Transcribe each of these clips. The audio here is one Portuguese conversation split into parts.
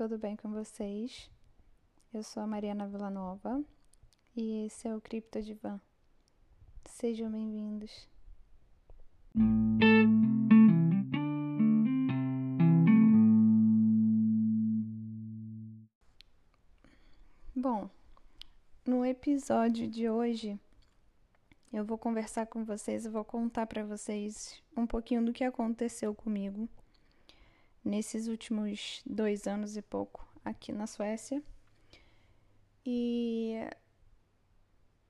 tudo bem com vocês? Eu sou a Mariana Villanova e esse é o Cripto Divan. Sejam bem-vindos. Bom, no episódio de hoje eu vou conversar com vocês, eu vou contar para vocês um pouquinho do que aconteceu comigo nesses últimos dois anos e pouco aqui na Suécia. E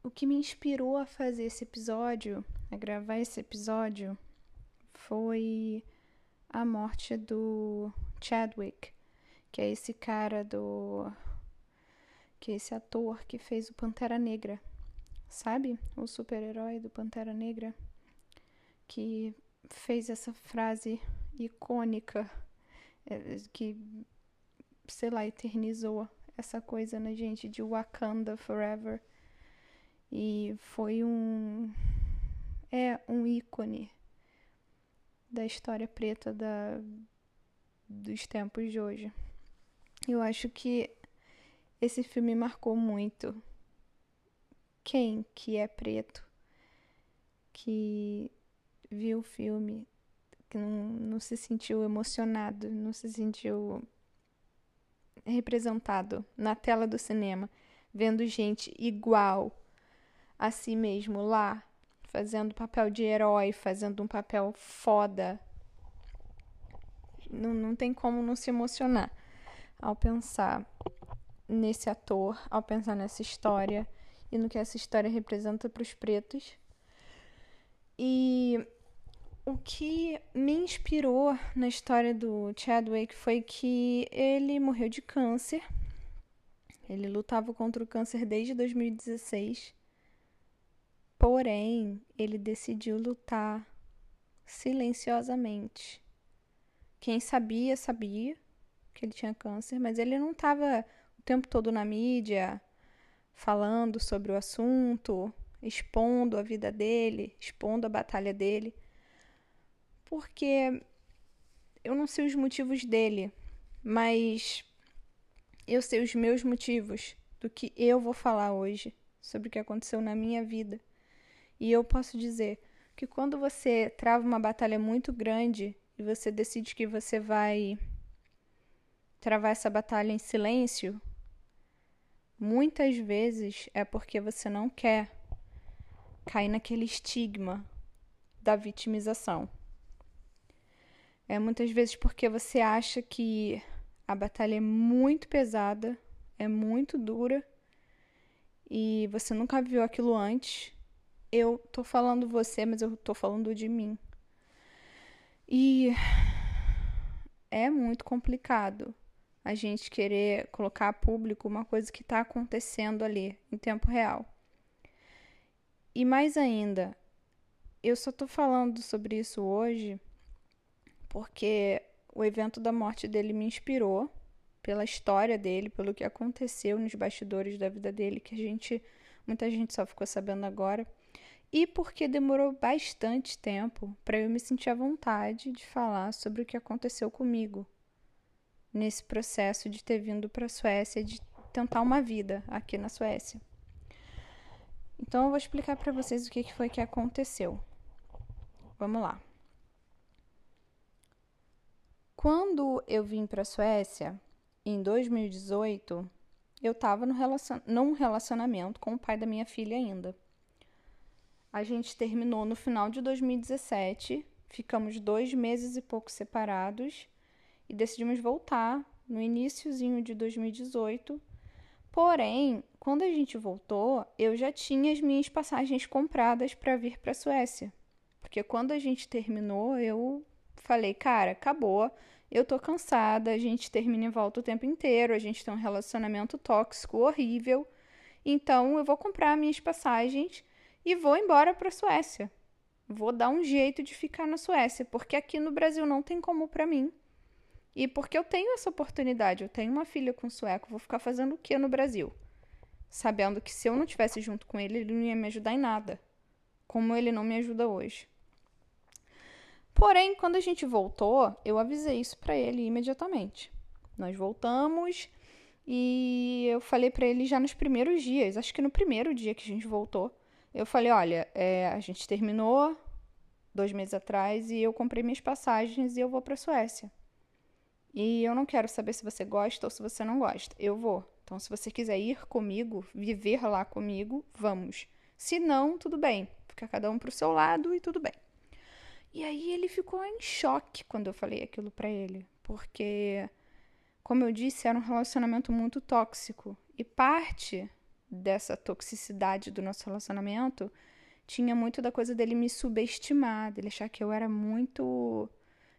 o que me inspirou a fazer esse episódio, a gravar esse episódio, foi a morte do Chadwick, que é esse cara do. que é esse ator que fez o Pantera Negra, sabe? O super-herói do Pantera Negra, que fez essa frase icônica que, sei lá, eternizou essa coisa na né, gente de Wakanda Forever. E foi um. É um ícone da história preta da, dos tempos de hoje. Eu acho que esse filme marcou muito quem que é preto que viu o filme que não, não se sentiu emocionado, não se sentiu representado na tela do cinema, vendo gente igual a si mesmo lá, fazendo papel de herói, fazendo um papel foda. Não, não tem como não se emocionar ao pensar nesse ator, ao pensar nessa história e no que essa história representa para os pretos. E o que me inspirou na história do Chadwick foi que ele morreu de câncer. Ele lutava contra o câncer desde 2016. Porém, ele decidiu lutar silenciosamente. Quem sabia, sabia que ele tinha câncer, mas ele não estava o tempo todo na mídia falando sobre o assunto, expondo a vida dele, expondo a batalha dele porque eu não sei os motivos dele, mas eu sei os meus motivos do que eu vou falar hoje sobre o que aconteceu na minha vida. E eu posso dizer que quando você trava uma batalha muito grande e você decide que você vai travar essa batalha em silêncio, muitas vezes é porque você não quer cair naquele estigma da vitimização. É muitas vezes porque você acha que a batalha é muito pesada, é muito dura e você nunca viu aquilo antes. Eu tô falando você, mas eu tô falando de mim. E é muito complicado a gente querer colocar a público uma coisa que está acontecendo ali em tempo real. E mais ainda, eu só tô falando sobre isso hoje porque o evento da morte dele me inspirou pela história dele, pelo que aconteceu nos bastidores da vida dele, que a gente muita gente só ficou sabendo agora, e porque demorou bastante tempo para eu me sentir à vontade de falar sobre o que aconteceu comigo nesse processo de ter vindo para a Suécia, de tentar uma vida aqui na Suécia. Então eu vou explicar para vocês o que foi que aconteceu. Vamos lá. Quando eu vim para a Suécia, em 2018, eu estava relacion... num relacionamento com o pai da minha filha ainda. A gente terminou no final de 2017, ficamos dois meses e pouco separados e decidimos voltar no iníciozinho de 2018. Porém, quando a gente voltou, eu já tinha as minhas passagens compradas para vir para a Suécia. Porque quando a gente terminou, eu falei, cara, acabou. Eu tô cansada, a gente termina em volta o tempo inteiro, a gente tem um relacionamento tóxico horrível. Então eu vou comprar minhas passagens e vou embora para a Suécia. Vou dar um jeito de ficar na Suécia, porque aqui no Brasil não tem como para mim. E porque eu tenho essa oportunidade, eu tenho uma filha com sueco, vou ficar fazendo o que no Brasil? Sabendo que se eu não tivesse junto com ele, ele não ia me ajudar em nada, como ele não me ajuda hoje. Porém, quando a gente voltou, eu avisei isso para ele imediatamente. Nós voltamos e eu falei para ele já nos primeiros dias, acho que no primeiro dia que a gente voltou, eu falei: olha, é, a gente terminou dois meses atrás e eu comprei minhas passagens e eu vou para Suécia. E eu não quero saber se você gosta ou se você não gosta. Eu vou. Então, se você quiser ir comigo, viver lá comigo, vamos. Se não, tudo bem. Fica cada um pro seu lado e tudo bem. E aí ele ficou em choque quando eu falei aquilo para ele, porque como eu disse, era um relacionamento muito tóxico. E parte dessa toxicidade do nosso relacionamento tinha muito da coisa dele me subestimar, dele achar que eu era muito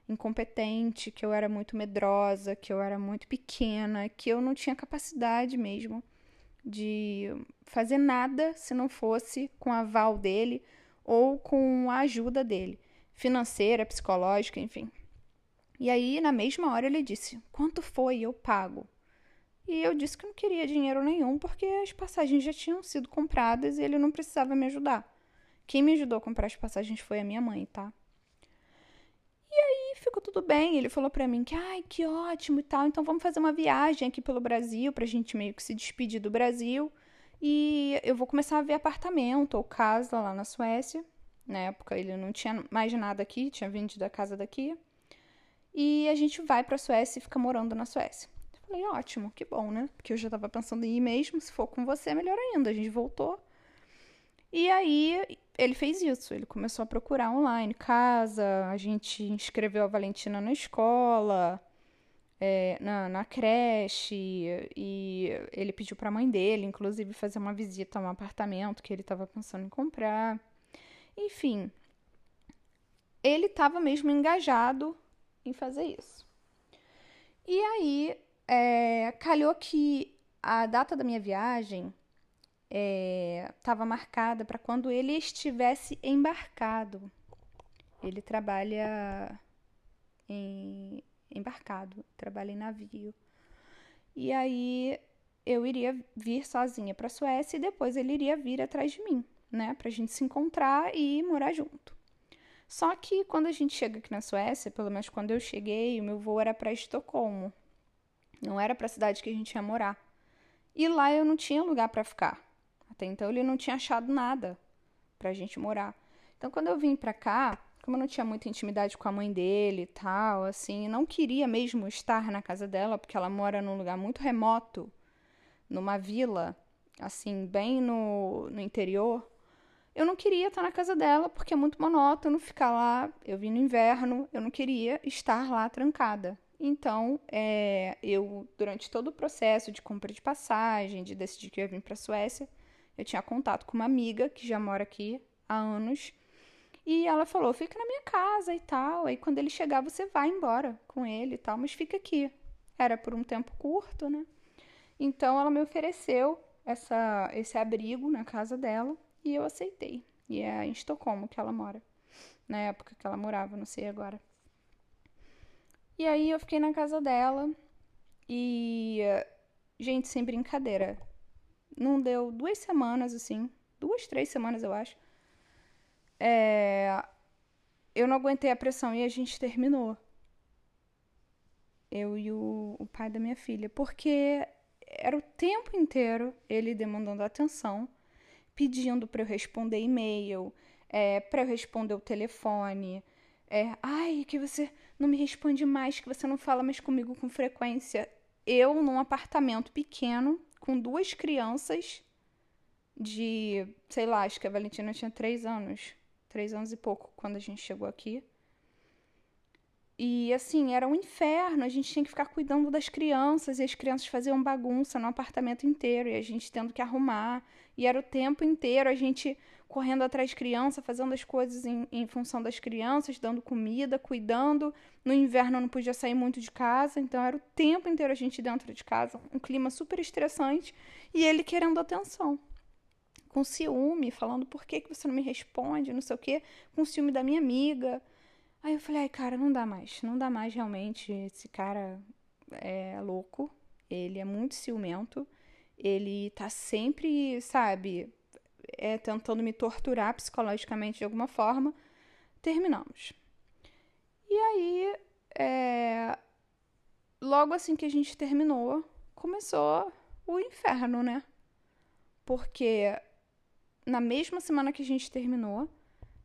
incompetente, que eu era muito medrosa, que eu era muito pequena, que eu não tinha capacidade mesmo de fazer nada se não fosse com a aval dele ou com a ajuda dele financeira, psicológica, enfim. E aí, na mesma hora, ele disse: Quanto foi? Eu pago. E eu disse que não queria dinheiro nenhum porque as passagens já tinham sido compradas e ele não precisava me ajudar. Quem me ajudou a comprar as passagens foi a minha mãe, tá? E aí ficou tudo bem. Ele falou para mim que, ai, que ótimo e tal. Então vamos fazer uma viagem aqui pelo Brasil pra gente meio que se despedir do Brasil. E eu vou começar a ver apartamento ou casa lá na Suécia. Na época ele não tinha mais nada aqui, tinha vendido a casa daqui. E a gente vai para a Suécia e fica morando na Suécia. Eu falei, ótimo, que bom, né? Porque eu já estava pensando em ir mesmo, se for com você, melhor ainda. A gente voltou. E aí ele fez isso, ele começou a procurar online casa, a gente inscreveu a Valentina na escola, é, na, na creche, e ele pediu para a mãe dele, inclusive, fazer uma visita a um apartamento que ele estava pensando em comprar. Enfim, ele estava mesmo engajado em fazer isso. E aí, é, calhou que a data da minha viagem estava é, marcada para quando ele estivesse embarcado. Ele trabalha em embarcado, trabalha em navio. E aí eu iria vir sozinha para a Suécia e depois ele iria vir atrás de mim né, pra gente se encontrar e morar junto. Só que quando a gente chega aqui na Suécia, pelo menos quando eu cheguei, o meu voo era para Estocolmo. Não era para a cidade que a gente ia morar. E lá eu não tinha lugar para ficar. Até então ele não tinha achado nada pra gente morar. Então quando eu vim pra cá, como eu não tinha muita intimidade com a mãe dele e tal, assim, não queria mesmo estar na casa dela, porque ela mora num lugar muito remoto, numa vila, assim, bem no, no interior. Eu não queria estar na casa dela porque é muito monótono ficar lá. Eu vim no inverno, eu não queria estar lá trancada. Então, é, eu, durante todo o processo de compra de passagem, de decidir que eu ia vir para a Suécia, eu tinha contato com uma amiga que já mora aqui há anos. E ela falou: fica na minha casa e tal. Aí, quando ele chegar, você vai embora com ele e tal, mas fica aqui. Era por um tempo curto, né? Então, ela me ofereceu essa, esse abrigo na casa dela. E eu aceitei. E é em Estocolmo que ela mora. Na época que ela morava, não sei agora. E aí eu fiquei na casa dela. E. Gente, sem brincadeira. Não deu duas semanas, assim. Duas, três semanas, eu acho. É, eu não aguentei a pressão e a gente terminou. Eu e o, o pai da minha filha. Porque era o tempo inteiro ele demandando atenção pedindo para eu responder e-mail, é, para eu responder o telefone. É, Ai, que você não me responde mais, que você não fala mais comigo com frequência. Eu, num apartamento pequeno, com duas crianças de, sei lá, acho que a Valentina tinha três anos, três anos e pouco quando a gente chegou aqui. E assim, era um inferno, a gente tinha que ficar cuidando das crianças e as crianças faziam bagunça no apartamento inteiro e a gente tendo que arrumar. E era o tempo inteiro a gente correndo atrás de criança, fazendo as coisas em, em função das crianças, dando comida, cuidando. No inverno não podia sair muito de casa, então era o tempo inteiro a gente dentro de casa, um clima super estressante e ele querendo atenção. Com ciúme, falando por que, que você não me responde, não sei o quê, com ciúme da minha amiga. Aí eu falei, ai, cara, não dá mais. Não dá mais realmente. Esse cara é louco. Ele é muito ciumento. Ele tá sempre, sabe, é, tentando me torturar psicologicamente de alguma forma. Terminamos. E aí, é, logo assim que a gente terminou, começou o inferno, né? Porque na mesma semana que a gente terminou,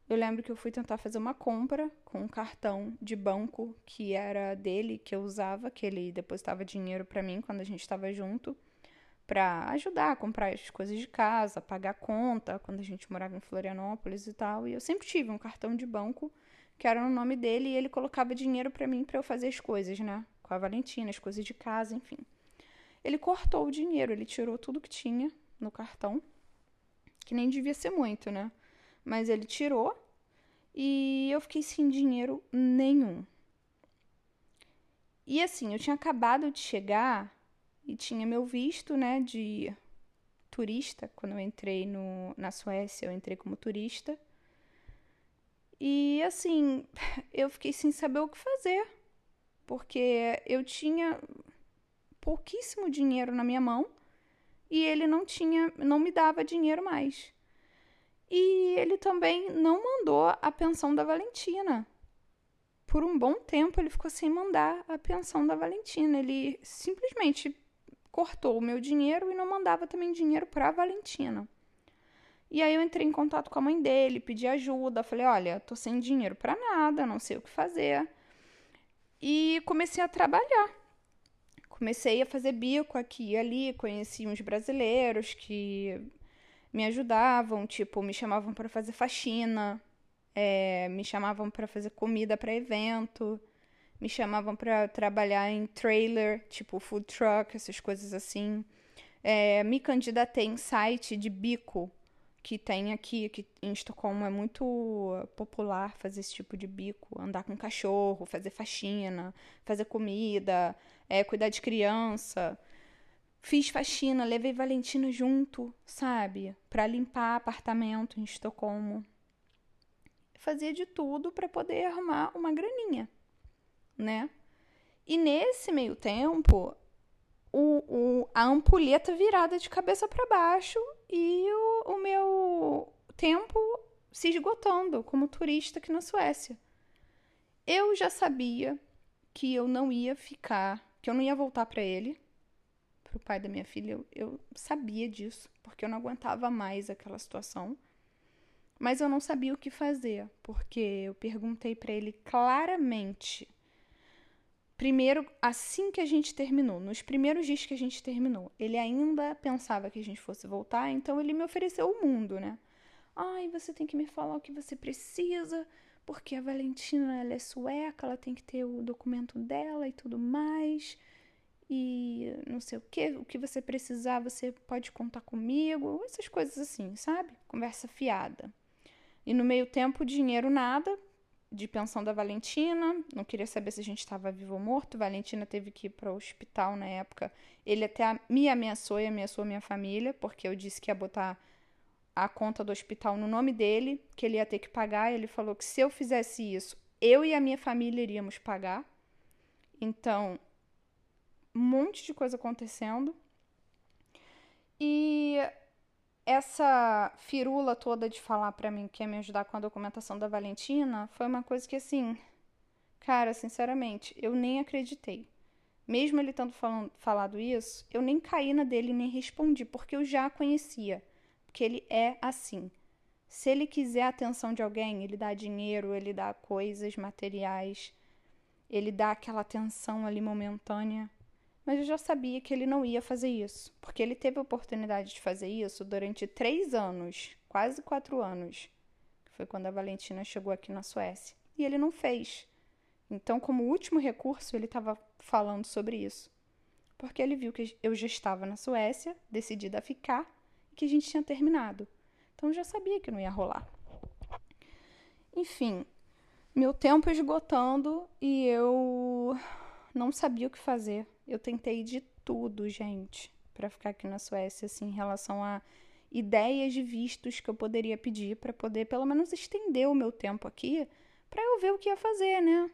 eu lembro que eu fui tentar fazer uma compra com um cartão de banco que era dele, que eu usava, que ele depositava dinheiro para mim quando a gente estava junto, para ajudar a comprar as coisas de casa, pagar conta, quando a gente morava em Florianópolis e tal. E eu sempre tive um cartão de banco que era no nome dele e ele colocava dinheiro para mim para eu fazer as coisas, né? Com a Valentina, as coisas de casa, enfim. Ele cortou o dinheiro, ele tirou tudo que tinha no cartão, que nem devia ser muito, né? Mas ele tirou e eu fiquei sem dinheiro nenhum. E assim, eu tinha acabado de chegar e tinha meu visto, né, de turista. Quando eu entrei no, na Suécia, eu entrei como turista. E assim, eu fiquei sem saber o que fazer, porque eu tinha pouquíssimo dinheiro na minha mão e ele não tinha, não me dava dinheiro mais. E ele também não mandou a pensão da Valentina. Por um bom tempo ele ficou sem mandar a pensão da Valentina. Ele simplesmente cortou o meu dinheiro e não mandava também dinheiro para a Valentina. E aí eu entrei em contato com a mãe dele, pedi ajuda, falei: "Olha, tô sem dinheiro para nada, não sei o que fazer". E comecei a trabalhar. Comecei a fazer bico aqui e ali, conheci uns brasileiros que me ajudavam, tipo, me chamavam para fazer faxina, é, me chamavam para fazer comida para evento, me chamavam para trabalhar em trailer, tipo food truck, essas coisas assim. É, me candidatei em site de bico que tem aqui, que em Estocolmo é muito popular fazer esse tipo de bico, andar com cachorro, fazer faxina, fazer comida, é, cuidar de criança. Fiz faxina, levei Valentina junto, sabe? Para limpar apartamento em Estocolmo. Fazia de tudo para poder arrumar uma graninha, né? E nesse meio tempo, o, o, a ampulheta virada de cabeça para baixo e o, o meu tempo se esgotando como turista aqui na Suécia. Eu já sabia que eu não ia ficar, que eu não ia voltar para ele, pro pai da minha filha, eu, eu sabia disso, porque eu não aguentava mais aquela situação. Mas eu não sabia o que fazer, porque eu perguntei para ele claramente. Primeiro, assim que a gente terminou, nos primeiros dias que a gente terminou, ele ainda pensava que a gente fosse voltar, então ele me ofereceu o mundo, né? Ai, você tem que me falar o que você precisa, porque a Valentina ela é sueca, ela tem que ter o documento dela e tudo mais e não sei o que, o que você precisar, você pode contar comigo, essas coisas assim, sabe? Conversa fiada. E no meio tempo, dinheiro nada, de pensão da Valentina, não queria saber se a gente estava vivo ou morto. Valentina teve que ir para o hospital na época. Ele até me ameaçou e ameaçou minha família, porque eu disse que ia botar a conta do hospital no nome dele, que ele ia ter que pagar. Ele falou que se eu fizesse isso, eu e a minha família iríamos pagar. Então, um monte de coisa acontecendo. E essa firula toda de falar para mim que ia me ajudar com a documentação da Valentina foi uma coisa que, assim, cara, sinceramente, eu nem acreditei. Mesmo ele tendo falando, falado isso, eu nem caí na dele nem respondi, porque eu já conhecia. Porque ele é assim. Se ele quiser a atenção de alguém, ele dá dinheiro, ele dá coisas materiais, ele dá aquela atenção ali momentânea. Mas eu já sabia que ele não ia fazer isso, porque ele teve a oportunidade de fazer isso durante três anos, quase quatro anos. Foi quando a Valentina chegou aqui na Suécia. E ele não fez. Então, como último recurso, ele estava falando sobre isso. Porque ele viu que eu já estava na Suécia, decidida a ficar, e que a gente tinha terminado. Então, eu já sabia que não ia rolar. Enfim, meu tempo esgotando e eu não sabia o que fazer. Eu tentei de tudo, gente, para ficar aqui na Suécia, assim, em relação a ideias de vistos que eu poderia pedir para poder pelo menos estender o meu tempo aqui, para eu ver o que ia fazer, né?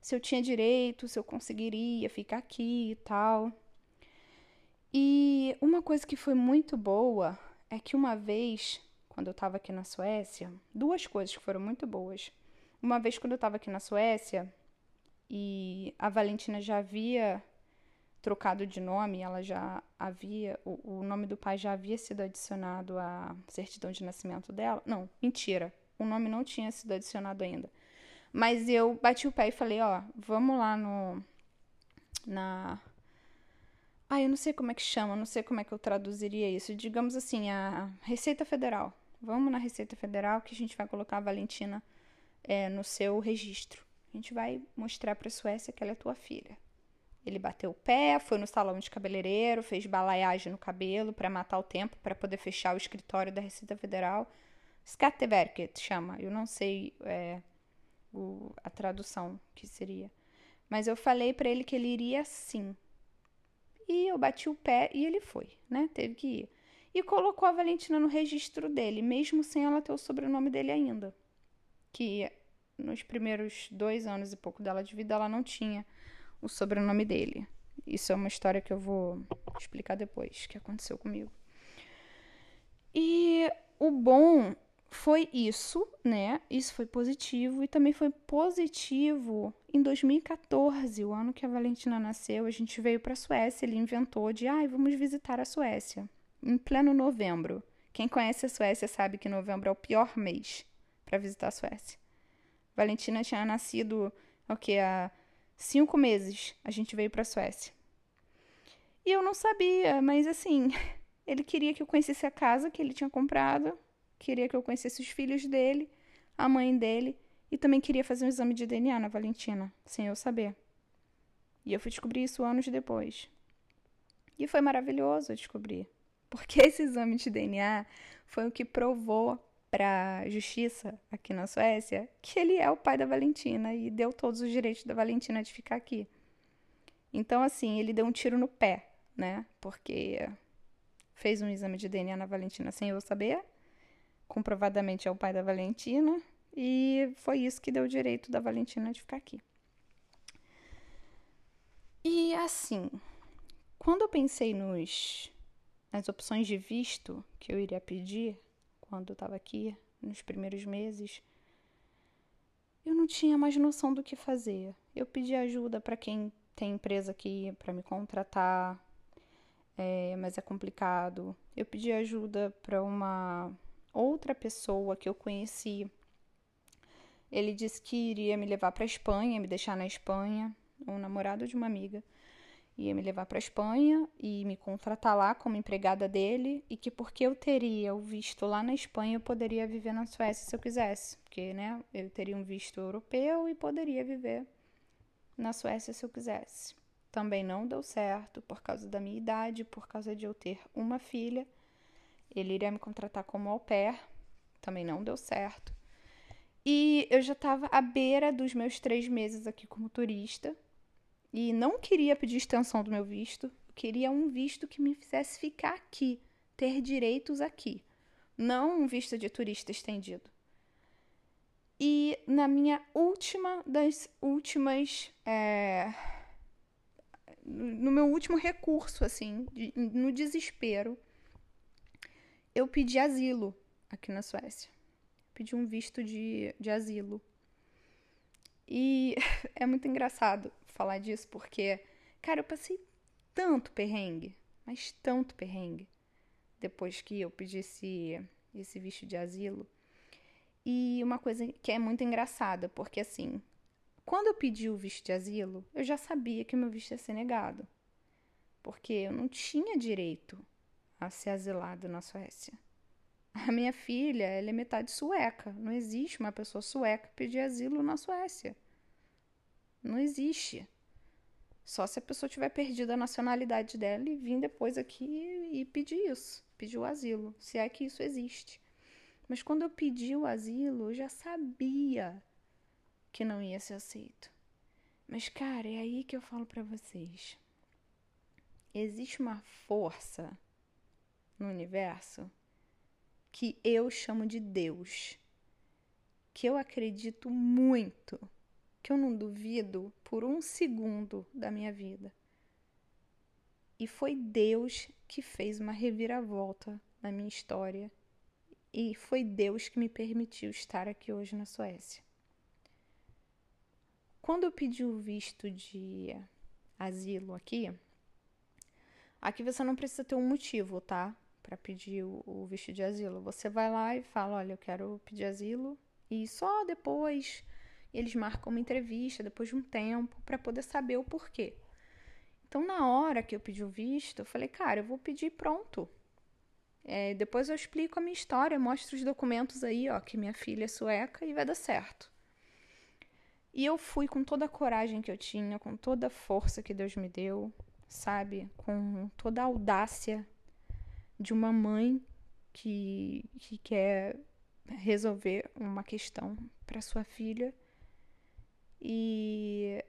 Se eu tinha direito, se eu conseguiria ficar aqui e tal. E uma coisa que foi muito boa é que uma vez, quando eu estava aqui na Suécia, duas coisas que foram muito boas. Uma vez, quando eu estava aqui na Suécia, e a Valentina já havia trocado de nome, ela já havia, o, o nome do pai já havia sido adicionado à certidão de nascimento dela. Não, mentira, o nome não tinha sido adicionado ainda. Mas eu bati o pé e falei, ó, vamos lá no na ah, eu não sei como é que chama, não sei como é que eu traduziria isso. Digamos assim, a Receita Federal. Vamos na Receita Federal que a gente vai colocar a Valentina é, no seu registro. A gente vai mostrar para a Suécia que ela é tua filha. Ele bateu o pé, foi no salão de cabeleireiro, fez balaiagem no cabelo para matar o tempo, para poder fechar o escritório da Receita Federal. Skatteverket chama, eu não sei é, o, a tradução que seria. Mas eu falei para ele que ele iria sim. E eu bati o pé e ele foi, né? Teve que ir. E colocou a Valentina no registro dele, mesmo sem ela ter o sobrenome dele ainda. Que nos primeiros dois anos e pouco dela de vida ela não tinha o sobrenome dele. Isso é uma história que eu vou explicar depois, que aconteceu comigo. E o bom foi isso, né? Isso foi positivo e também foi positivo em 2014, o ano que a Valentina nasceu, a gente veio para a Suécia, ele inventou de, ai, ah, vamos visitar a Suécia em pleno novembro. Quem conhece a Suécia sabe que novembro é o pior mês para visitar a Suécia. Valentina tinha nascido, o que, há cinco meses a gente veio para a Suécia. E eu não sabia, mas assim, ele queria que eu conhecesse a casa que ele tinha comprado, queria que eu conhecesse os filhos dele, a mãe dele, e também queria fazer um exame de DNA na Valentina, sem eu saber. E eu fui descobrir isso anos depois. E foi maravilhoso descobrir, porque esse exame de DNA foi o que provou para justiça aqui na Suécia que ele é o pai da Valentina e deu todos os direitos da Valentina de ficar aqui. Então, assim, ele deu um tiro no pé, né? Porque fez um exame de DNA na Valentina sem eu saber, comprovadamente é o pai da Valentina, e foi isso que deu o direito da Valentina de ficar aqui. E assim, quando eu pensei nos nas opções de visto que eu iria pedir, quando eu estava aqui, nos primeiros meses, eu não tinha mais noção do que fazer. Eu pedi ajuda para quem tem empresa aqui para me contratar, é, mas é complicado. Eu pedi ajuda para uma outra pessoa que eu conheci. Ele disse que iria me levar para Espanha, me deixar na Espanha, um namorado de uma amiga ia me levar para Espanha e me contratar lá como empregada dele e que porque eu teria o visto lá na Espanha eu poderia viver na Suécia se eu quisesse, porque né, eu teria um visto europeu e poderia viver na Suécia se eu quisesse. Também não deu certo por causa da minha idade, por causa de eu ter uma filha. Ele iria me contratar como au pair, também não deu certo. E eu já estava à beira dos meus três meses aqui como turista, e não queria pedir extensão do meu visto, queria um visto que me fizesse ficar aqui, ter direitos aqui, não um visto de turista estendido. E na minha última das últimas. É, no meu último recurso, assim, de, no desespero, eu pedi asilo aqui na Suécia. Pedi um visto de, de asilo. E é muito engraçado falar disso porque, cara, eu passei tanto perrengue, mas tanto perrengue, depois que eu pedi esse, esse visto de asilo. E uma coisa que é muito engraçada, porque assim, quando eu pedi o visto de asilo, eu já sabia que meu visto ia ser negado. Porque eu não tinha direito a ser asilado na Suécia. A minha filha, ela é metade sueca. Não existe uma pessoa sueca pedir asilo na Suécia. Não existe. Só se a pessoa tiver perdido a nacionalidade dela e vir depois aqui e pedir isso, pedir o asilo, se é que isso existe. Mas quando eu pedi o asilo, eu já sabia que não ia ser aceito. Mas, cara, é aí que eu falo para vocês. Existe uma força no universo que eu chamo de Deus, que eu acredito muito que eu não duvido por um segundo da minha vida. E foi Deus que fez uma reviravolta na minha história. E foi Deus que me permitiu estar aqui hoje na Suécia. Quando eu pedi o visto de asilo aqui, Aqui você não precisa ter um motivo, tá? Para pedir o, visto de asilo. Você vai lá e fala: olha, eu quero pedir asilo. E só depois eles marcam uma entrevista, depois de um tempo, para poder saber o porquê. Então, na hora que eu pedi o visto, eu falei: cara, eu vou pedir pronto. É, depois eu explico a minha história, mostro os documentos aí, ó, que minha filha é sueca e vai dar certo. E eu fui com toda a coragem que eu tinha, com toda a força que Deus me deu, sabe? Com toda a audácia de uma mãe que, que quer resolver uma questão para sua filha. E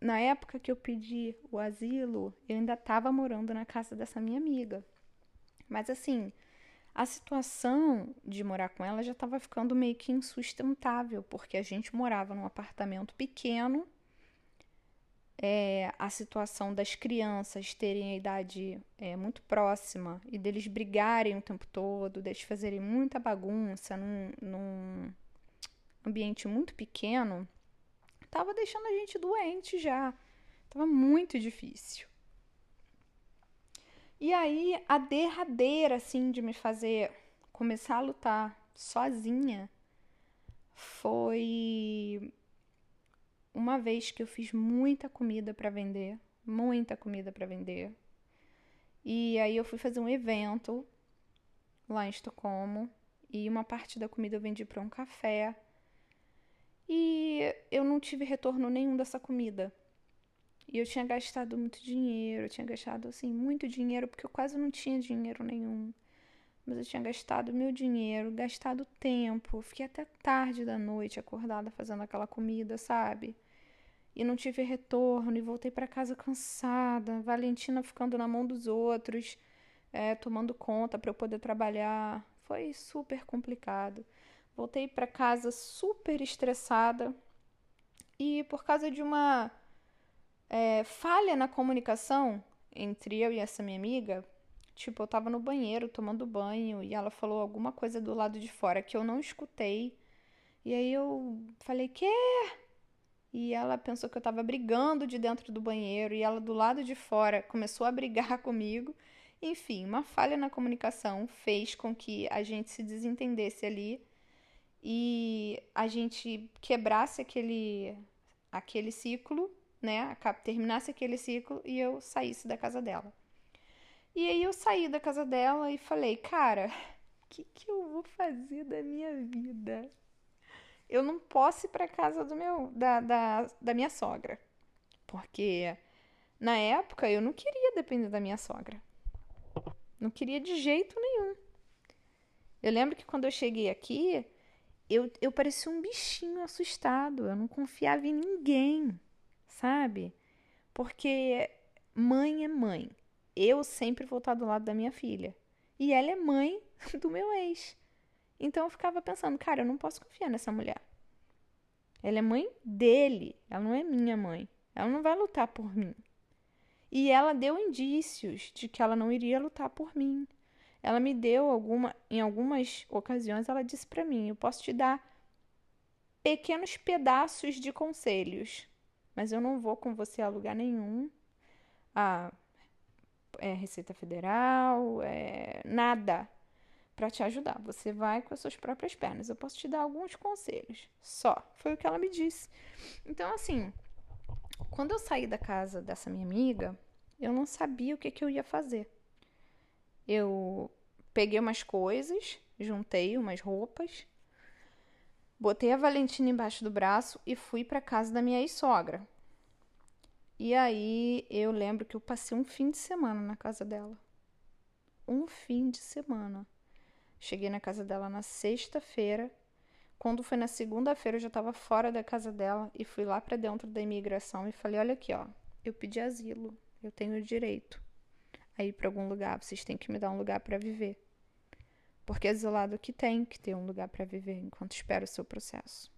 na época que eu pedi o asilo, eu ainda estava morando na casa dessa minha amiga. Mas assim, a situação de morar com ela já estava ficando meio que insustentável, porque a gente morava num apartamento pequeno. É, a situação das crianças terem a idade é, muito próxima e deles brigarem o tempo todo, deles fazerem muita bagunça num, num ambiente muito pequeno, estava deixando a gente doente já. Tava muito difícil. E aí, a derradeira, assim, de me fazer começar a lutar sozinha foi uma vez que eu fiz muita comida para vender, muita comida para vender. E aí eu fui fazer um evento lá em Estocolmo e uma parte da comida eu vendi para um café. E eu não tive retorno nenhum dessa comida. E eu tinha gastado muito dinheiro, eu tinha gastado assim muito dinheiro porque eu quase não tinha dinheiro nenhum. Mas eu tinha gastado meu dinheiro, gastado tempo, fiquei até tarde da noite acordada fazendo aquela comida, sabe? E não tive retorno e voltei para casa cansada, Valentina ficando na mão dos outros, é, tomando conta para eu poder trabalhar. Foi super complicado. Voltei para casa super estressada e por causa de uma é, falha na comunicação entre eu e essa minha amiga. Tipo, eu tava no banheiro tomando banho e ela falou alguma coisa do lado de fora que eu não escutei. E aí eu falei, quê? E ela pensou que eu tava brigando de dentro do banheiro e ela do lado de fora começou a brigar comigo. Enfim, uma falha na comunicação fez com que a gente se desentendesse ali e a gente quebrasse aquele aquele ciclo né, terminasse aquele ciclo e eu saísse da casa dela. E aí eu saí da casa dela e falei, cara, o que, que eu vou fazer da minha vida? Eu não posso ir para casa do meu, da, da, da minha sogra. Porque na época eu não queria depender da minha sogra. Não queria de jeito nenhum. Eu lembro que quando eu cheguei aqui, eu, eu parecia um bichinho assustado. Eu não confiava em ninguém sabe? Porque mãe é mãe. Eu sempre vou estar do lado da minha filha. E ela é mãe do meu ex. Então eu ficava pensando, cara, eu não posso confiar nessa mulher. Ela é mãe dele, ela não é minha mãe. Ela não vai lutar por mim. E ela deu indícios de que ela não iria lutar por mim. Ela me deu alguma, em algumas ocasiões, ela disse para mim: "Eu posso te dar pequenos pedaços de conselhos, mas eu não vou com você a lugar nenhum. A é, Receita Federal, é, nada para te ajudar. Você vai com as suas próprias pernas. Eu posso te dar alguns conselhos, só. Foi o que ela me disse. Então, assim, quando eu saí da casa dessa minha amiga, eu não sabia o que, que eu ia fazer. Eu peguei umas coisas, juntei umas roupas, Botei a Valentina embaixo do braço e fui para casa da minha ex-sogra. E aí eu lembro que eu passei um fim de semana na casa dela. Um fim de semana. Cheguei na casa dela na sexta-feira. Quando foi na segunda-feira, eu já estava fora da casa dela e fui lá para dentro da imigração e falei: Olha aqui, ó, eu pedi asilo, eu tenho direito a ir para algum lugar, vocês têm que me dar um lugar para viver. Porque exilado que tem que ter um lugar para viver enquanto espera o seu processo.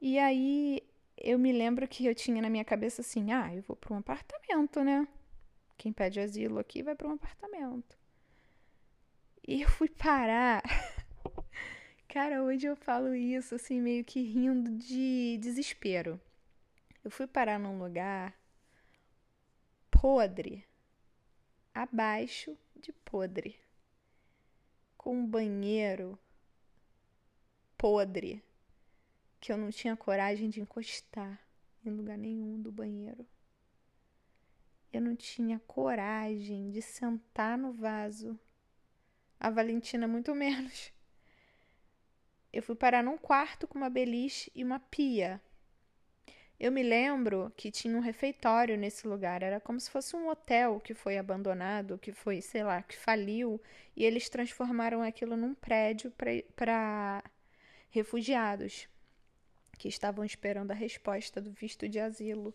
E aí eu me lembro que eu tinha na minha cabeça assim: ah, eu vou para um apartamento, né? Quem pede asilo aqui vai para um apartamento. E eu fui parar. Cara, hoje eu falo isso assim, meio que rindo de desespero. Eu fui parar num lugar podre, abaixo de podre. Com um banheiro podre que eu não tinha coragem de encostar em lugar nenhum do banheiro. Eu não tinha coragem de sentar no vaso. A Valentina, muito menos. Eu fui parar num quarto com uma beliche e uma pia. Eu me lembro que tinha um refeitório nesse lugar. Era como se fosse um hotel que foi abandonado, que foi, sei lá, que faliu. E eles transformaram aquilo num prédio para refugiados que estavam esperando a resposta do visto de asilo.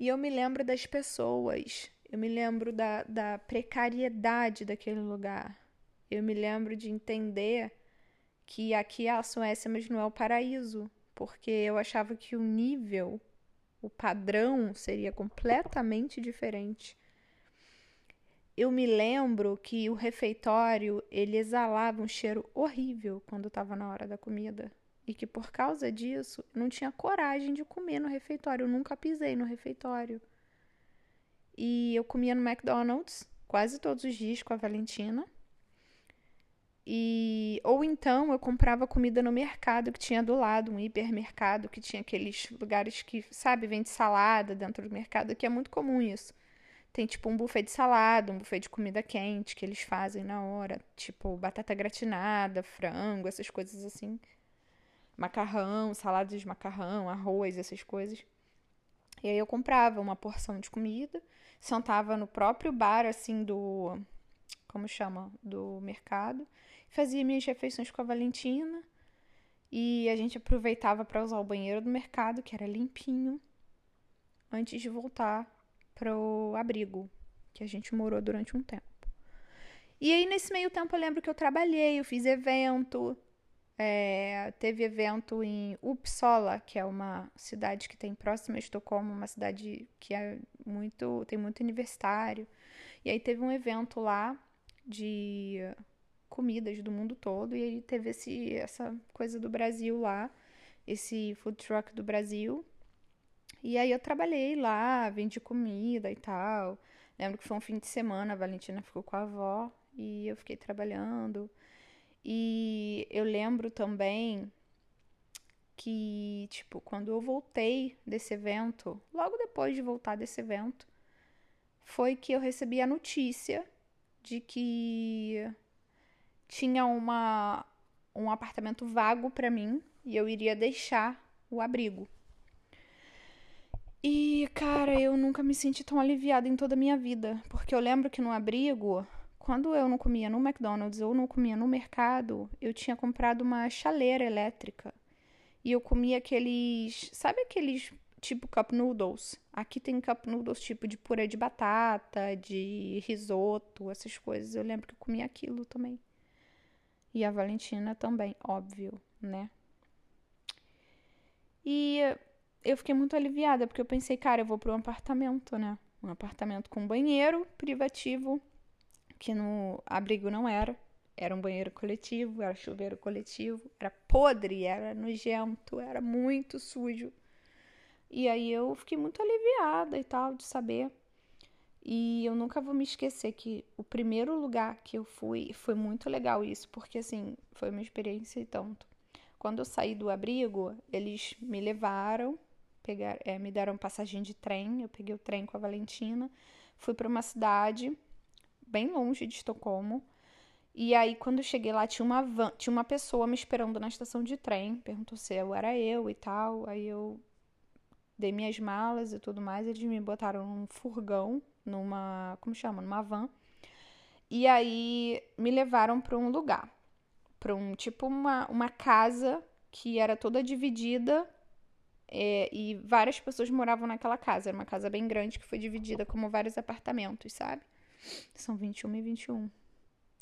E eu me lembro das pessoas, eu me lembro da, da precariedade daquele lugar. Eu me lembro de entender que aqui é a Suécia, mas não é o paraíso, porque eu achava que o nível, o padrão seria completamente diferente. Eu me lembro que o refeitório ele exalava um cheiro horrível quando estava na hora da comida e que por causa disso não tinha coragem de comer no refeitório. Eu nunca pisei no refeitório. E eu comia no McDonald's quase todos os dias com a Valentina. E ou então eu comprava comida no mercado que tinha do lado, um hipermercado que tinha aqueles lugares que, sabe, vende salada dentro do mercado, que é muito comum isso. Tem tipo um buffet de salada, um buffet de comida quente que eles fazem na hora, tipo batata gratinada, frango, essas coisas assim macarrão, salada de macarrão, arroz, essas coisas. E aí eu comprava uma porção de comida, sentava no próprio bar, assim, do. Como chama? Do mercado. Fazia minhas refeições com a Valentina. E a gente aproveitava para usar o banheiro do mercado, que era limpinho, antes de voltar pro abrigo, que a gente morou durante um tempo. E aí, nesse meio tempo, eu lembro que eu trabalhei, eu fiz evento, é, teve evento em Uppsala, que é uma cidade que tem próxima a Estocolmo, uma cidade que é muito tem muito universitário. E aí teve um evento lá de comidas do mundo todo e aí teve esse essa coisa do Brasil lá, esse food truck do Brasil. E aí eu trabalhei lá, vendi comida e tal. Lembro que foi um fim de semana, a Valentina ficou com a avó e eu fiquei trabalhando. E eu lembro também que, tipo, quando eu voltei desse evento, logo depois de voltar desse evento, foi que eu recebi a notícia de que tinha uma, um apartamento vago para mim e eu iria deixar o abrigo. E, cara, eu nunca me senti tão aliviada em toda a minha vida, porque eu lembro que no abrigo quando eu não comia no McDonald's ou não comia no mercado, eu tinha comprado uma chaleira elétrica. E eu comia aqueles. Sabe aqueles tipo cup noodles? Aqui tem cup noodles tipo de purê de batata, de risoto, essas coisas. Eu lembro que eu comia aquilo também. E a Valentina também, óbvio, né? E eu fiquei muito aliviada, porque eu pensei, cara, eu vou para um apartamento, né? Um apartamento com banheiro privativo que no abrigo não era. Era um banheiro coletivo, era chuveiro coletivo, era podre, era nojento, era muito sujo. E aí eu fiquei muito aliviada e tal de saber. E eu nunca vou me esquecer que o primeiro lugar que eu fui foi muito legal isso, porque assim, foi uma experiência e tanto. Quando eu saí do abrigo, eles me levaram, pegar, é, me deram passagem de trem, eu peguei o trem com a Valentina, fui para uma cidade bem longe de Estocolmo. E aí, quando eu cheguei lá, tinha uma van, tinha uma pessoa me esperando na estação de trem, perguntou se eu era eu e tal. Aí eu dei minhas malas e tudo mais, eles me botaram num furgão, numa, como chama, numa van. E aí me levaram para um lugar, para um tipo uma, uma casa que era toda dividida é, e várias pessoas moravam naquela casa. Era uma casa bem grande que foi dividida como vários apartamentos, sabe? São 21 e 21.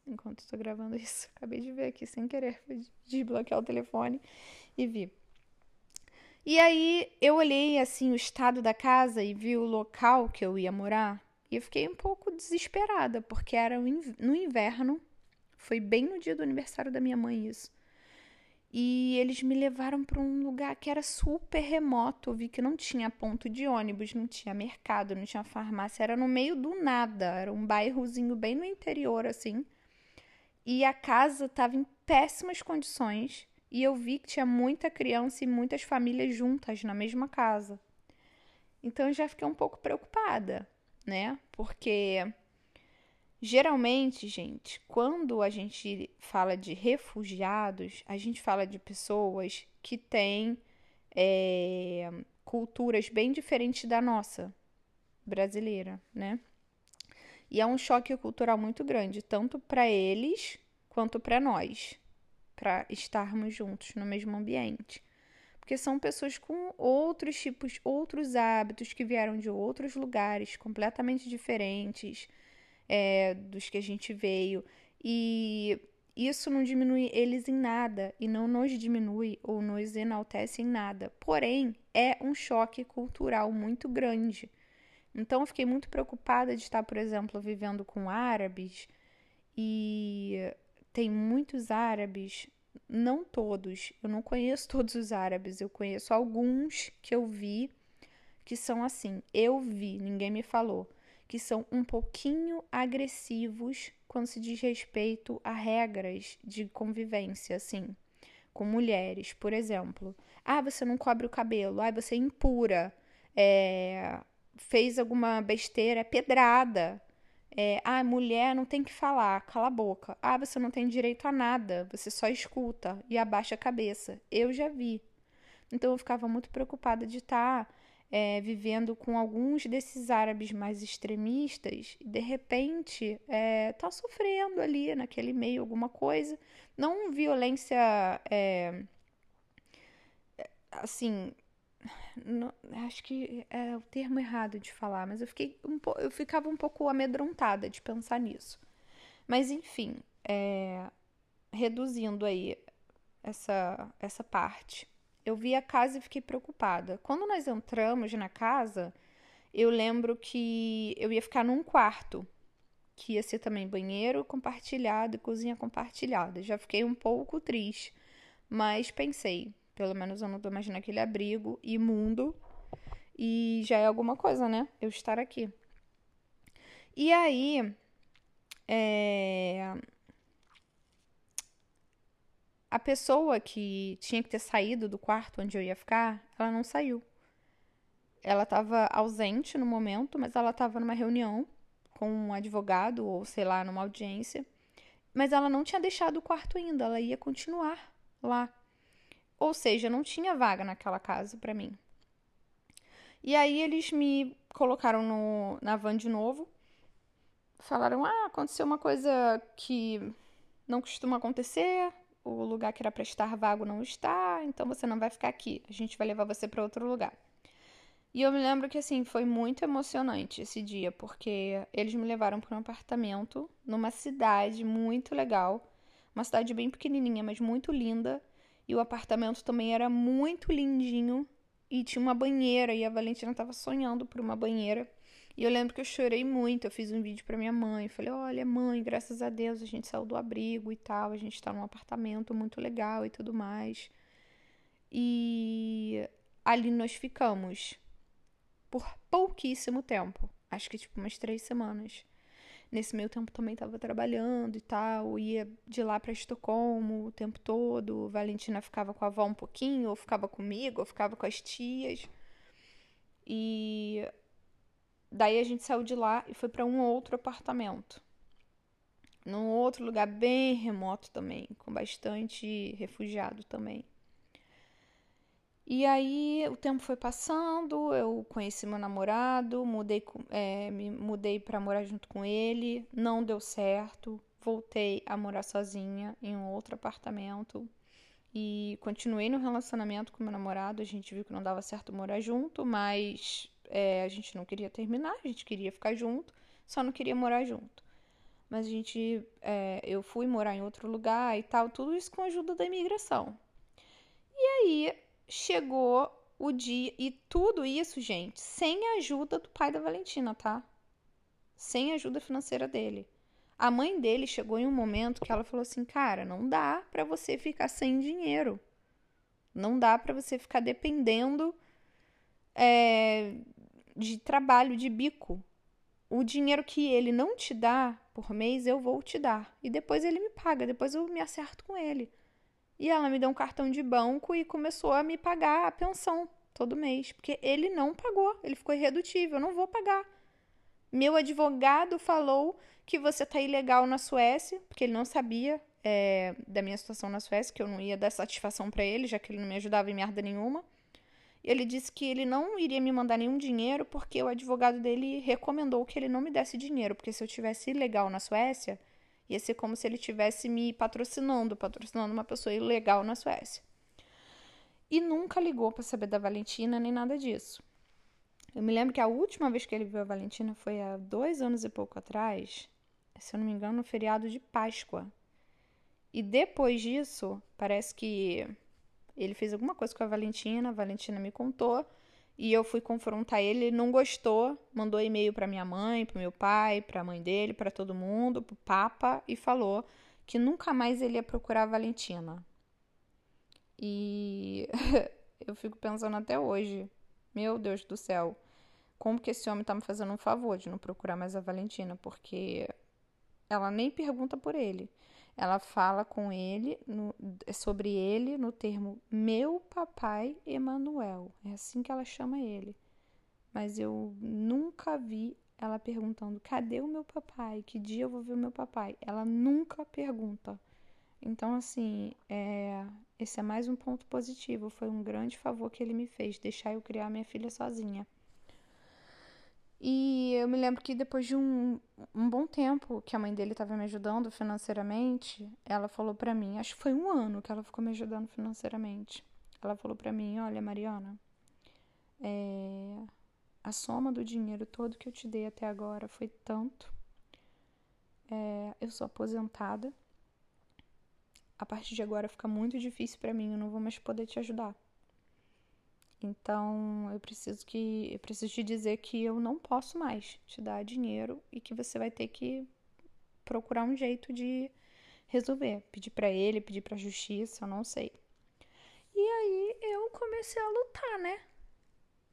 Enquanto estou gravando isso, acabei de ver aqui sem querer, desbloquear o telefone e vi. E aí eu olhei assim o estado da casa e vi o local que eu ia morar e eu fiquei um pouco desesperada, porque era no inverno, foi bem no dia do aniversário da minha mãe isso. E eles me levaram para um lugar que era super remoto. Eu vi que não tinha ponto de ônibus, não tinha mercado, não tinha farmácia. Era no meio do nada. Era um bairrozinho bem no interior, assim. E a casa estava em péssimas condições. E eu vi que tinha muita criança e muitas famílias juntas na mesma casa. Então eu já fiquei um pouco preocupada, né? Porque Geralmente, gente, quando a gente fala de refugiados, a gente fala de pessoas que têm é, culturas bem diferentes da nossa brasileira, né? E é um choque cultural muito grande, tanto para eles quanto para nós, para estarmos juntos no mesmo ambiente. Porque são pessoas com outros tipos, outros hábitos que vieram de outros lugares completamente diferentes é, dos que a gente veio. E isso não diminui eles em nada e não nos diminui ou nos enaltece em nada. Porém, é um choque cultural muito grande. Então, eu fiquei muito preocupada de estar, por exemplo, vivendo com árabes e tem muitos árabes, não todos, eu não conheço todos os árabes, eu conheço alguns que eu vi que são assim. Eu vi, ninguém me falou que são um pouquinho agressivos quando se diz respeito a regras de convivência, assim, com mulheres, por exemplo. Ah, você não cobre o cabelo, ah, você é impura, é, fez alguma besteira, é pedrada. É, ah, mulher não tem que falar, cala a boca. Ah, você não tem direito a nada, você só escuta e abaixa a cabeça. Eu já vi. Então eu ficava muito preocupada de estar tá é, vivendo com alguns desses árabes mais extremistas e de repente é, tá sofrendo ali naquele meio alguma coisa. Não violência. É, assim. Não, acho que é o termo errado de falar, mas eu, fiquei um eu ficava um pouco amedrontada de pensar nisso. Mas enfim, é, reduzindo aí essa, essa parte eu vi a casa e fiquei preocupada. Quando nós entramos na casa, eu lembro que eu ia ficar num quarto, que ia ser também banheiro compartilhado e cozinha compartilhada. Já fiquei um pouco triste, mas pensei, pelo menos eu não tô mais naquele abrigo imundo e já é alguma coisa, né? Eu estar aqui. E aí, é a pessoa que tinha que ter saído do quarto onde eu ia ficar, ela não saiu. Ela estava ausente no momento, mas ela estava numa reunião com um advogado ou sei lá, numa audiência. Mas ela não tinha deixado o quarto ainda, ela ia continuar lá. Ou seja, não tinha vaga naquela casa para mim. E aí eles me colocaram no, na van de novo. Falaram: "Ah, aconteceu uma coisa que não costuma acontecer o lugar que era para estar vago não está, então você não vai ficar aqui. A gente vai levar você para outro lugar. E eu me lembro que assim foi muito emocionante esse dia, porque eles me levaram para um apartamento numa cidade muito legal, uma cidade bem pequenininha, mas muito linda, e o apartamento também era muito lindinho e tinha uma banheira e a Valentina estava sonhando por uma banheira. E eu lembro que eu chorei muito. Eu fiz um vídeo para minha mãe. Falei: Olha, mãe, graças a Deus a gente saiu do abrigo e tal. A gente tá num apartamento muito legal e tudo mais. E ali nós ficamos por pouquíssimo tempo. Acho que tipo umas três semanas. Nesse meio tempo também estava trabalhando e tal, ia de lá para Estocolmo o tempo todo. Valentina ficava com a avó um pouquinho, ou ficava comigo, ou ficava com as tias. E Daí a gente saiu de lá e foi para um outro apartamento. Num outro lugar bem remoto também, com bastante refugiado também. E aí o tempo foi passando, eu conheci meu namorado, mudei, é, me mudei para morar junto com ele, não deu certo, voltei a morar sozinha em um outro apartamento e continuei no relacionamento com meu namorado. A gente viu que não dava certo morar junto, mas é, a gente não queria terminar, a gente queria ficar junto, só não queria morar junto. Mas a gente, é, eu fui morar em outro lugar e tal, tudo isso com a ajuda da imigração. E aí chegou o dia, e tudo isso, gente, sem a ajuda do pai da Valentina, tá? Sem a ajuda financeira dele. A mãe dele chegou em um momento que ela falou assim: "Cara, não dá para você ficar sem dinheiro. Não dá para você ficar dependendo é, de trabalho, de bico. O dinheiro que ele não te dá por mês, eu vou te dar. E depois ele me paga, depois eu me acerto com ele. E ela me deu um cartão de banco e começou a me pagar a pensão todo mês. Porque ele não pagou, ele ficou irredutível, eu não vou pagar. Meu advogado falou que você tá ilegal na Suécia, porque ele não sabia é, da minha situação na Suécia, que eu não ia dar satisfação para ele, já que ele não me ajudava em merda nenhuma. Ele disse que ele não iria me mandar nenhum dinheiro porque o advogado dele recomendou que ele não me desse dinheiro, porque se eu tivesse ilegal na Suécia, ia ser como se ele tivesse me patrocinando, patrocinando uma pessoa ilegal na Suécia. E nunca ligou para saber da Valentina nem nada disso. Eu me lembro que a última vez que ele viu a Valentina foi há dois anos e pouco atrás, se eu não me engano, no feriado de Páscoa. E depois disso, parece que ele fez alguma coisa com a Valentina, a Valentina me contou, e eu fui confrontar ele, ele não gostou, mandou e-mail para minha mãe, para meu pai, para a mãe dele, para todo mundo, pro papa e falou que nunca mais ele ia procurar a Valentina. E eu fico pensando até hoje, meu Deus do céu, como que esse homem tá me fazendo um favor de não procurar mais a Valentina, porque ela nem pergunta por ele. Ela fala com ele no, sobre ele no termo meu papai Emanuel. É assim que ela chama ele. Mas eu nunca vi ela perguntando: cadê o meu papai? Que dia eu vou ver o meu papai? Ela nunca pergunta. Então, assim, é, esse é mais um ponto positivo. Foi um grande favor que ele me fez, deixar eu criar minha filha sozinha. E eu me lembro que depois de um, um bom tempo que a mãe dele estava me ajudando financeiramente, ela falou para mim, acho que foi um ano que ela ficou me ajudando financeiramente. Ela falou para mim, olha Mariana, é, a soma do dinheiro todo que eu te dei até agora foi tanto. É, eu sou aposentada. A partir de agora fica muito difícil para mim, eu não vou mais poder te ajudar. Então, eu preciso que eu preciso te dizer que eu não posso mais te dar dinheiro e que você vai ter que procurar um jeito de resolver, pedir para ele, pedir para a justiça, eu não sei. E aí eu comecei a lutar, né?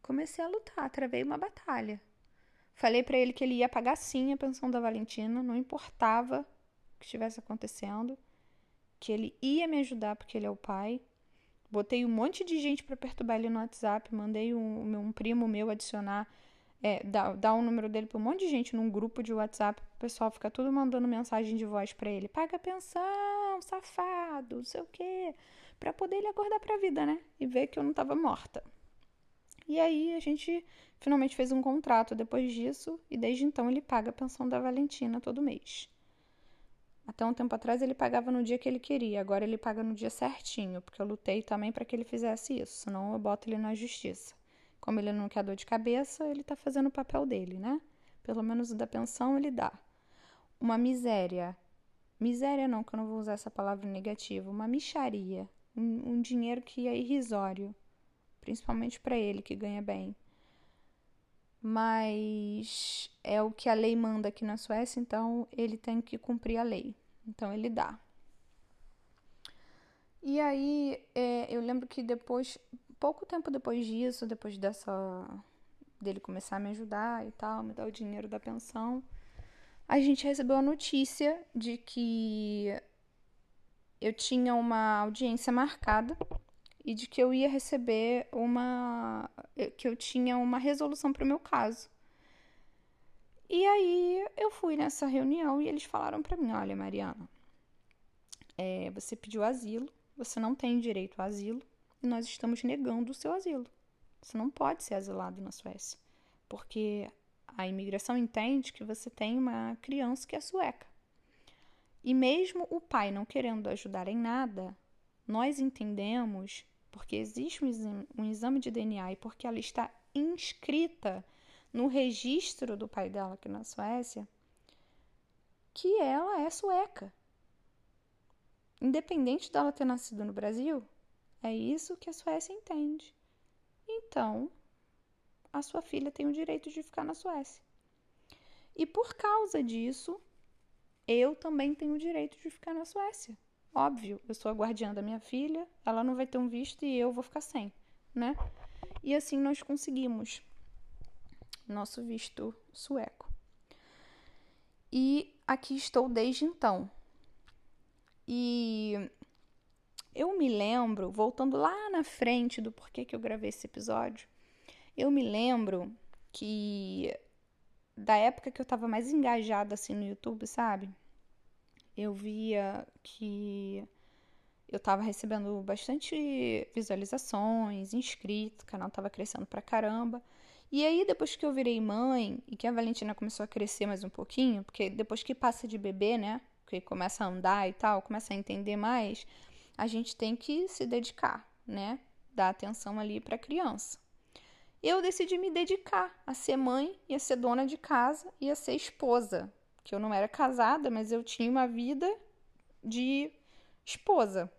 Comecei a lutar, travei uma batalha. Falei para ele que ele ia pagar sim a pensão da Valentina, não importava o que estivesse acontecendo, que ele ia me ajudar porque ele é o pai, Botei um monte de gente para perturbar ele no WhatsApp, mandei um, um primo meu adicionar, é, dar, o um número dele para um monte de gente num grupo de WhatsApp. O pessoal fica tudo mandando mensagem de voz para ele: paga pensão, safado, não sei o quê. Para poder ele acordar para a vida, né? E ver que eu não estava morta. E aí a gente finalmente fez um contrato depois disso, e desde então ele paga a pensão da Valentina todo mês. Até um tempo atrás ele pagava no dia que ele queria, agora ele paga no dia certinho, porque eu lutei também para que ele fizesse isso, senão eu boto ele na justiça. Como ele não quer dor de cabeça, ele está fazendo o papel dele, né? Pelo menos o da pensão ele dá. Uma miséria. Miséria não, que eu não vou usar essa palavra negativa. Uma micharia. Um, um dinheiro que é irrisório. Principalmente para ele, que ganha bem. Mas é o que a lei manda aqui na Suécia, então ele tem que cumprir a lei. Então ele dá. E aí é, eu lembro que depois, pouco tempo depois disso, depois dessa dele começar a me ajudar e tal, me dar o dinheiro da pensão, a gente recebeu a notícia de que eu tinha uma audiência marcada e de que eu ia receber uma. que eu tinha uma resolução para o meu caso. E aí eu fui nessa reunião e eles falaram para mim: olha, Mariana, é, você pediu asilo, você não tem direito a asilo e nós estamos negando o seu asilo. Você não pode ser asilado na Suécia, porque a imigração entende que você tem uma criança que é sueca. E mesmo o pai não querendo ajudar em nada, nós entendemos porque existe um exame, um exame de DNA e porque ela está inscrita no registro do pai dela aqui na Suécia, que ela é sueca. Independente dela ter nascido no Brasil, é isso que a Suécia entende. Então, a sua filha tem o direito de ficar na Suécia. E por causa disso, eu também tenho o direito de ficar na Suécia. Óbvio, eu sou a guardiã da minha filha, ela não vai ter um visto e eu vou ficar sem, né? E assim nós conseguimos nosso visto sueco. E aqui estou desde então. E eu me lembro, voltando lá na frente do porquê que eu gravei esse episódio, eu me lembro que da época que eu tava mais engajada assim no YouTube, sabe? Eu via que eu tava recebendo bastante visualizações, inscritos, o canal tava crescendo pra caramba. E aí, depois que eu virei mãe e que a Valentina começou a crescer mais um pouquinho, porque depois que passa de bebê, né? Que começa a andar e tal, começa a entender mais, a gente tem que se dedicar, né? Dar atenção ali pra criança eu decidi me dedicar a ser mãe e a ser dona de casa e a ser esposa. Que eu não era casada, mas eu tinha uma vida de esposa.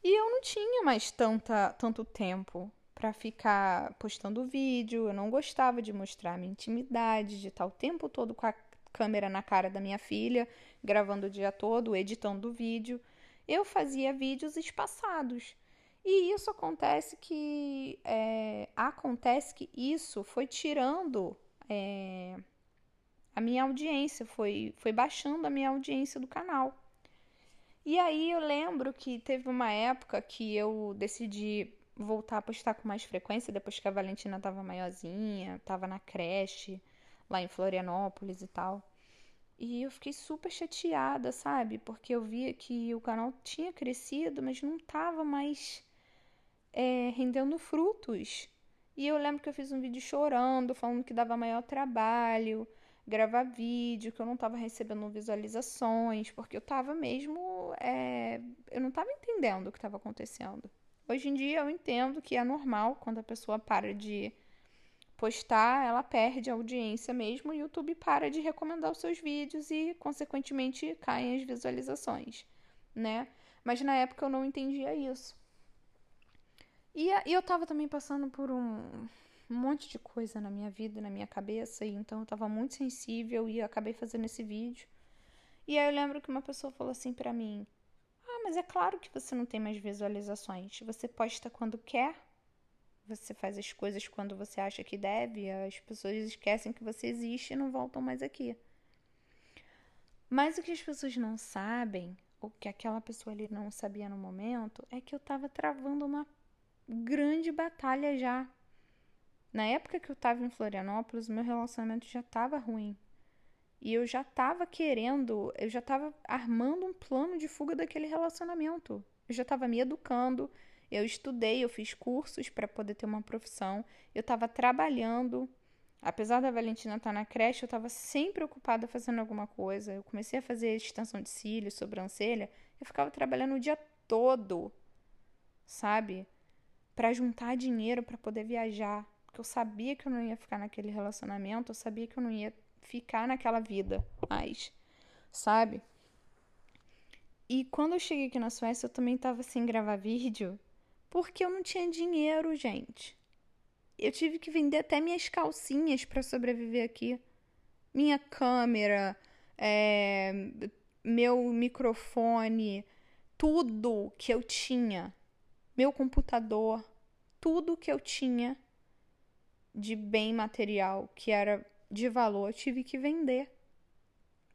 E eu não tinha mais tanta, tanto tempo para ficar postando vídeo. Eu não gostava de mostrar minha intimidade, de estar o tempo todo com a câmera na cara da minha filha, gravando o dia todo, editando o vídeo. Eu fazia vídeos espaçados. E isso acontece que é, acontece que isso foi tirando é, a minha audiência, foi, foi baixando a minha audiência do canal. E aí eu lembro que teve uma época que eu decidi voltar a postar com mais frequência, depois que a Valentina tava maiorzinha, tava na creche, lá em Florianópolis e tal. E eu fiquei super chateada, sabe? Porque eu via que o canal tinha crescido, mas não tava mais é, rendendo frutos. E eu lembro que eu fiz um vídeo chorando, falando que dava maior trabalho gravar vídeo, que eu não estava recebendo visualizações, porque eu estava mesmo. É, eu não estava entendendo o que estava acontecendo. Hoje em dia eu entendo que é normal quando a pessoa para de postar, ela perde a audiência mesmo, o YouTube para de recomendar os seus vídeos e, consequentemente, caem as visualizações, né? Mas na época eu não entendia isso. E, e eu tava também passando por um, um monte de coisa na minha vida, na minha cabeça, e então eu tava muito sensível e acabei fazendo esse vídeo. E aí eu lembro que uma pessoa falou assim para mim: "Ah, mas é claro que você não tem mais visualizações. Você posta quando quer. Você faz as coisas quando você acha que deve. As pessoas esquecem que você existe e não voltam mais aqui." Mas o que as pessoas não sabem, ou que aquela pessoa ali não sabia no momento, é que eu tava travando uma grande batalha já. Na época que eu estava em Florianópolis, meu relacionamento já estava ruim. E eu já estava querendo, eu já estava armando um plano de fuga daquele relacionamento. Eu já estava me educando, eu estudei, eu fiz cursos para poder ter uma profissão, eu estava trabalhando. Apesar da Valentina estar tá na creche, eu estava sempre ocupada fazendo alguma coisa. Eu comecei a fazer extensão de cílios, sobrancelha, eu ficava trabalhando o dia todo, sabe? para juntar dinheiro para poder viajar, porque eu sabia que eu não ia ficar naquele relacionamento, eu sabia que eu não ia ficar naquela vida mais, sabe? E quando eu cheguei aqui na Suécia, eu também tava sem gravar vídeo, porque eu não tinha dinheiro, gente. Eu tive que vender até minhas calcinhas para sobreviver aqui. Minha câmera, é, meu microfone, tudo que eu tinha meu computador, tudo que eu tinha de bem material que era de valor, eu tive que vender.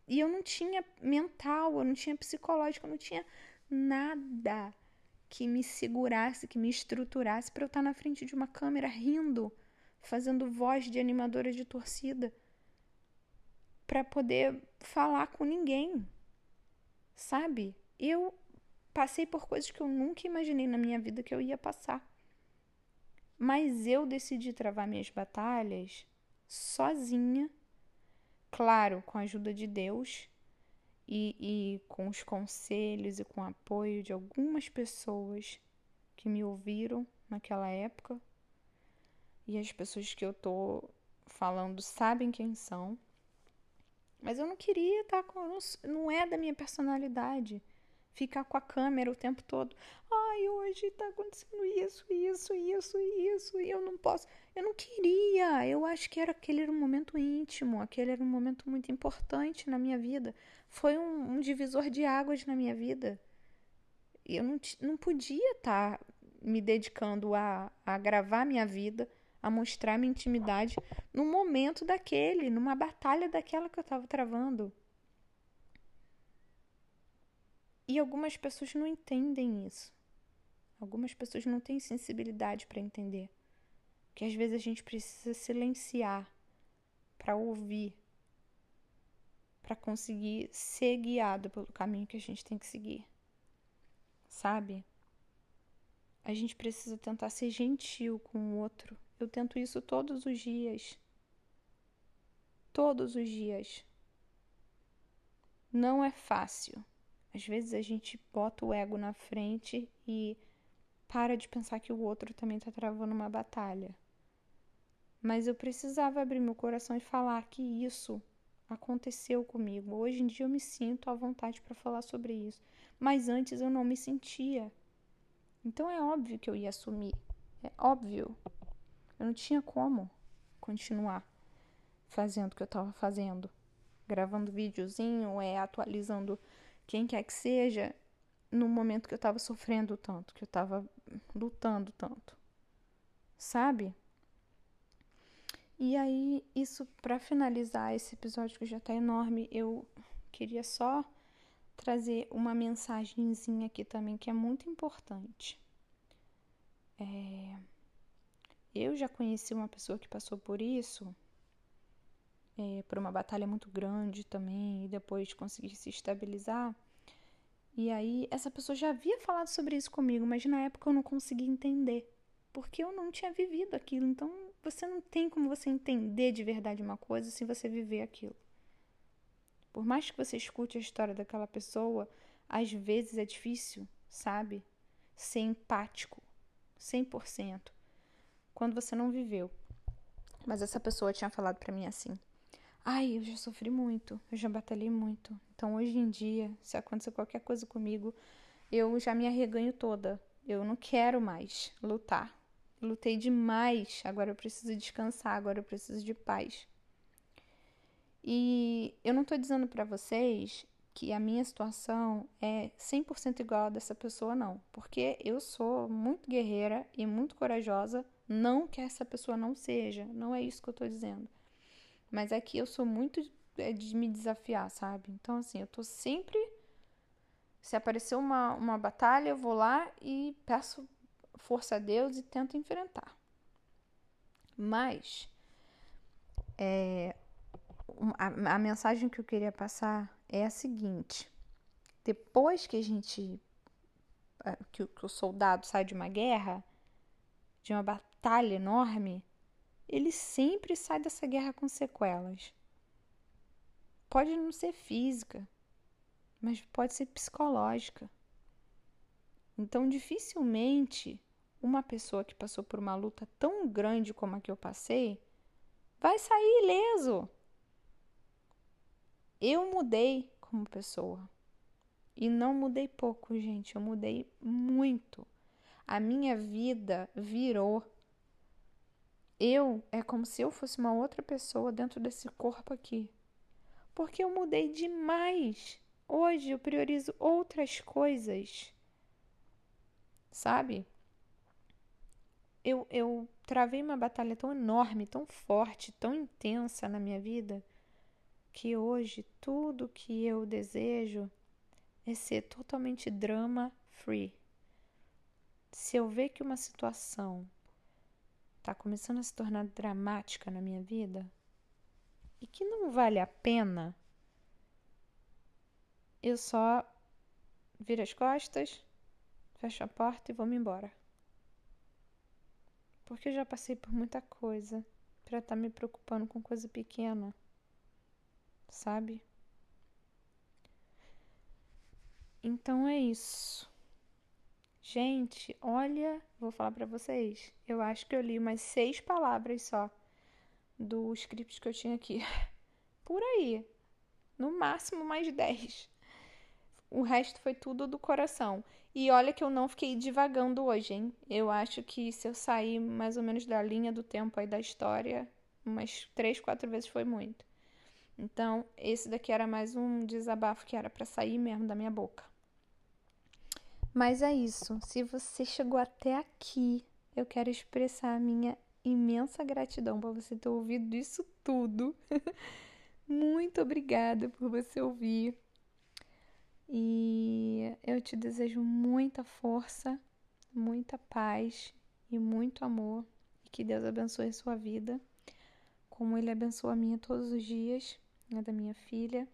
E eu não tinha mental, eu não tinha psicológico, eu não tinha nada que me segurasse, que me estruturasse para eu estar na frente de uma câmera rindo, fazendo voz de animadora de torcida, para poder falar com ninguém. Sabe? Eu Passei por coisas que eu nunca imaginei na minha vida que eu ia passar. Mas eu decidi travar minhas batalhas sozinha, claro, com a ajuda de Deus e, e com os conselhos e com o apoio de algumas pessoas que me ouviram naquela época. E as pessoas que eu tô falando sabem quem são. Mas eu não queria estar com. Não é da minha personalidade ficar com a câmera o tempo todo. Ai, hoje tá acontecendo isso, isso, isso, isso, e eu não posso. Eu não queria. Eu acho que era aquele era um momento íntimo, aquele era um momento muito importante na minha vida. Foi um, um divisor de águas na minha vida. Eu não, não podia estar tá me dedicando a, a gravar minha vida, a mostrar minha intimidade no momento daquele, numa batalha daquela que eu estava travando. E algumas pessoas não entendem isso. Algumas pessoas não têm sensibilidade para entender que às vezes a gente precisa silenciar para ouvir, para conseguir ser guiado pelo caminho que a gente tem que seguir. Sabe? A gente precisa tentar ser gentil com o outro. Eu tento isso todos os dias. Todos os dias. Não é fácil. Às vezes a gente bota o ego na frente e para de pensar que o outro também está travando uma batalha. Mas eu precisava abrir meu coração e falar que isso aconteceu comigo. Hoje em dia eu me sinto à vontade para falar sobre isso, mas antes eu não me sentia. Então é óbvio que eu ia assumir. É óbvio. Eu não tinha como continuar fazendo o que eu estava fazendo, gravando videozinho, é atualizando quem quer que seja, no momento que eu estava sofrendo tanto, que eu estava lutando tanto. Sabe? E aí, isso para finalizar esse episódio que já tá enorme, eu queria só trazer uma mensagenzinha aqui também que é muito importante. É... Eu já conheci uma pessoa que passou por isso, é, por uma batalha muito grande também, e depois conseguir se estabilizar. E aí, essa pessoa já havia falado sobre isso comigo, mas na época eu não conseguia entender, porque eu não tinha vivido aquilo. Então, você não tem como você entender de verdade uma coisa se você viver aquilo. Por mais que você escute a história daquela pessoa, às vezes é difícil, sabe? Ser empático, 100%, quando você não viveu. Mas essa pessoa tinha falado para mim assim: Ai, eu já sofri muito, eu já batalhei muito. Então hoje em dia, se acontecer qualquer coisa comigo, eu já me arreganho toda. Eu não quero mais lutar. lutei demais, agora eu preciso descansar, agora eu preciso de paz. E eu não tô dizendo para vocês que a minha situação é 100% igual a dessa pessoa, não. Porque eu sou muito guerreira e muito corajosa. Não que essa pessoa não seja, não é isso que eu tô dizendo. Mas aqui eu sou muito é, de me desafiar, sabe? Então, assim, eu tô sempre. Se aparecer uma, uma batalha, eu vou lá e peço força a Deus e tento enfrentar. Mas, é, a, a mensagem que eu queria passar é a seguinte: depois que a gente. que, que o soldado sai de uma guerra, de uma batalha enorme, ele sempre sai dessa guerra com sequelas. Pode não ser física, mas pode ser psicológica. Então, dificilmente uma pessoa que passou por uma luta tão grande como a que eu passei vai sair ileso. Eu mudei como pessoa. E não mudei pouco, gente, eu mudei muito. A minha vida virou eu é como se eu fosse uma outra pessoa dentro desse corpo aqui. Porque eu mudei demais. Hoje eu priorizo outras coisas. Sabe? Eu, eu travei uma batalha tão enorme, tão forte, tão intensa na minha vida, que hoje tudo que eu desejo é ser totalmente drama free. Se eu ver que uma situação está começando a se tornar dramática na minha vida e que não vale a pena, eu só viro as costas, fecho a porta e vou me embora. Porque eu já passei por muita coisa para estar tá me preocupando com coisa pequena, sabe? Então é isso. Gente, olha, vou falar para vocês. Eu acho que eu li umas seis palavras só do script que eu tinha aqui. Por aí. No máximo mais dez. o resto foi tudo do coração. E olha que eu não fiquei divagando hoje, hein? Eu acho que se eu sair mais ou menos da linha do tempo aí da história, umas três, quatro vezes foi muito. Então, esse daqui era mais um desabafo que era para sair mesmo da minha boca. Mas é isso. Se você chegou até aqui, eu quero expressar a minha imensa gratidão por você ter ouvido isso tudo. Muito obrigada por você ouvir. E eu te desejo muita força, muita paz e muito amor. E que Deus abençoe a sua vida, como Ele abençoa a minha todos os dias, a da minha filha.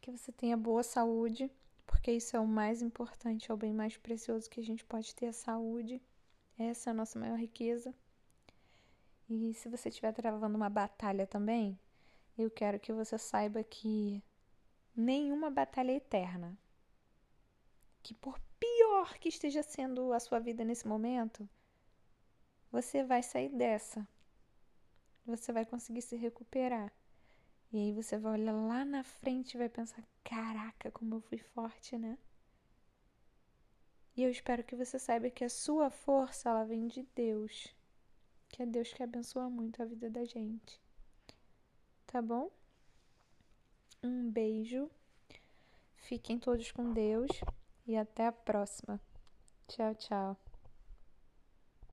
Que você tenha boa saúde, porque isso é o mais importante, é o bem mais precioso que a gente pode ter a saúde. Essa é a nossa maior riqueza. E se você estiver travando uma batalha também, eu quero que você saiba que nenhuma batalha é eterna. Que por pior que esteja sendo a sua vida nesse momento, você vai sair dessa. Você vai conseguir se recuperar. E aí você vai olhar lá na frente e vai pensar: caraca, como eu fui forte, né? E eu espero que você saiba que a sua força ela vem de Deus. Que é Deus que abençoa muito a vida da gente. Tá bom? Um beijo. Fiquem todos com Deus e até a próxima. Tchau, tchau.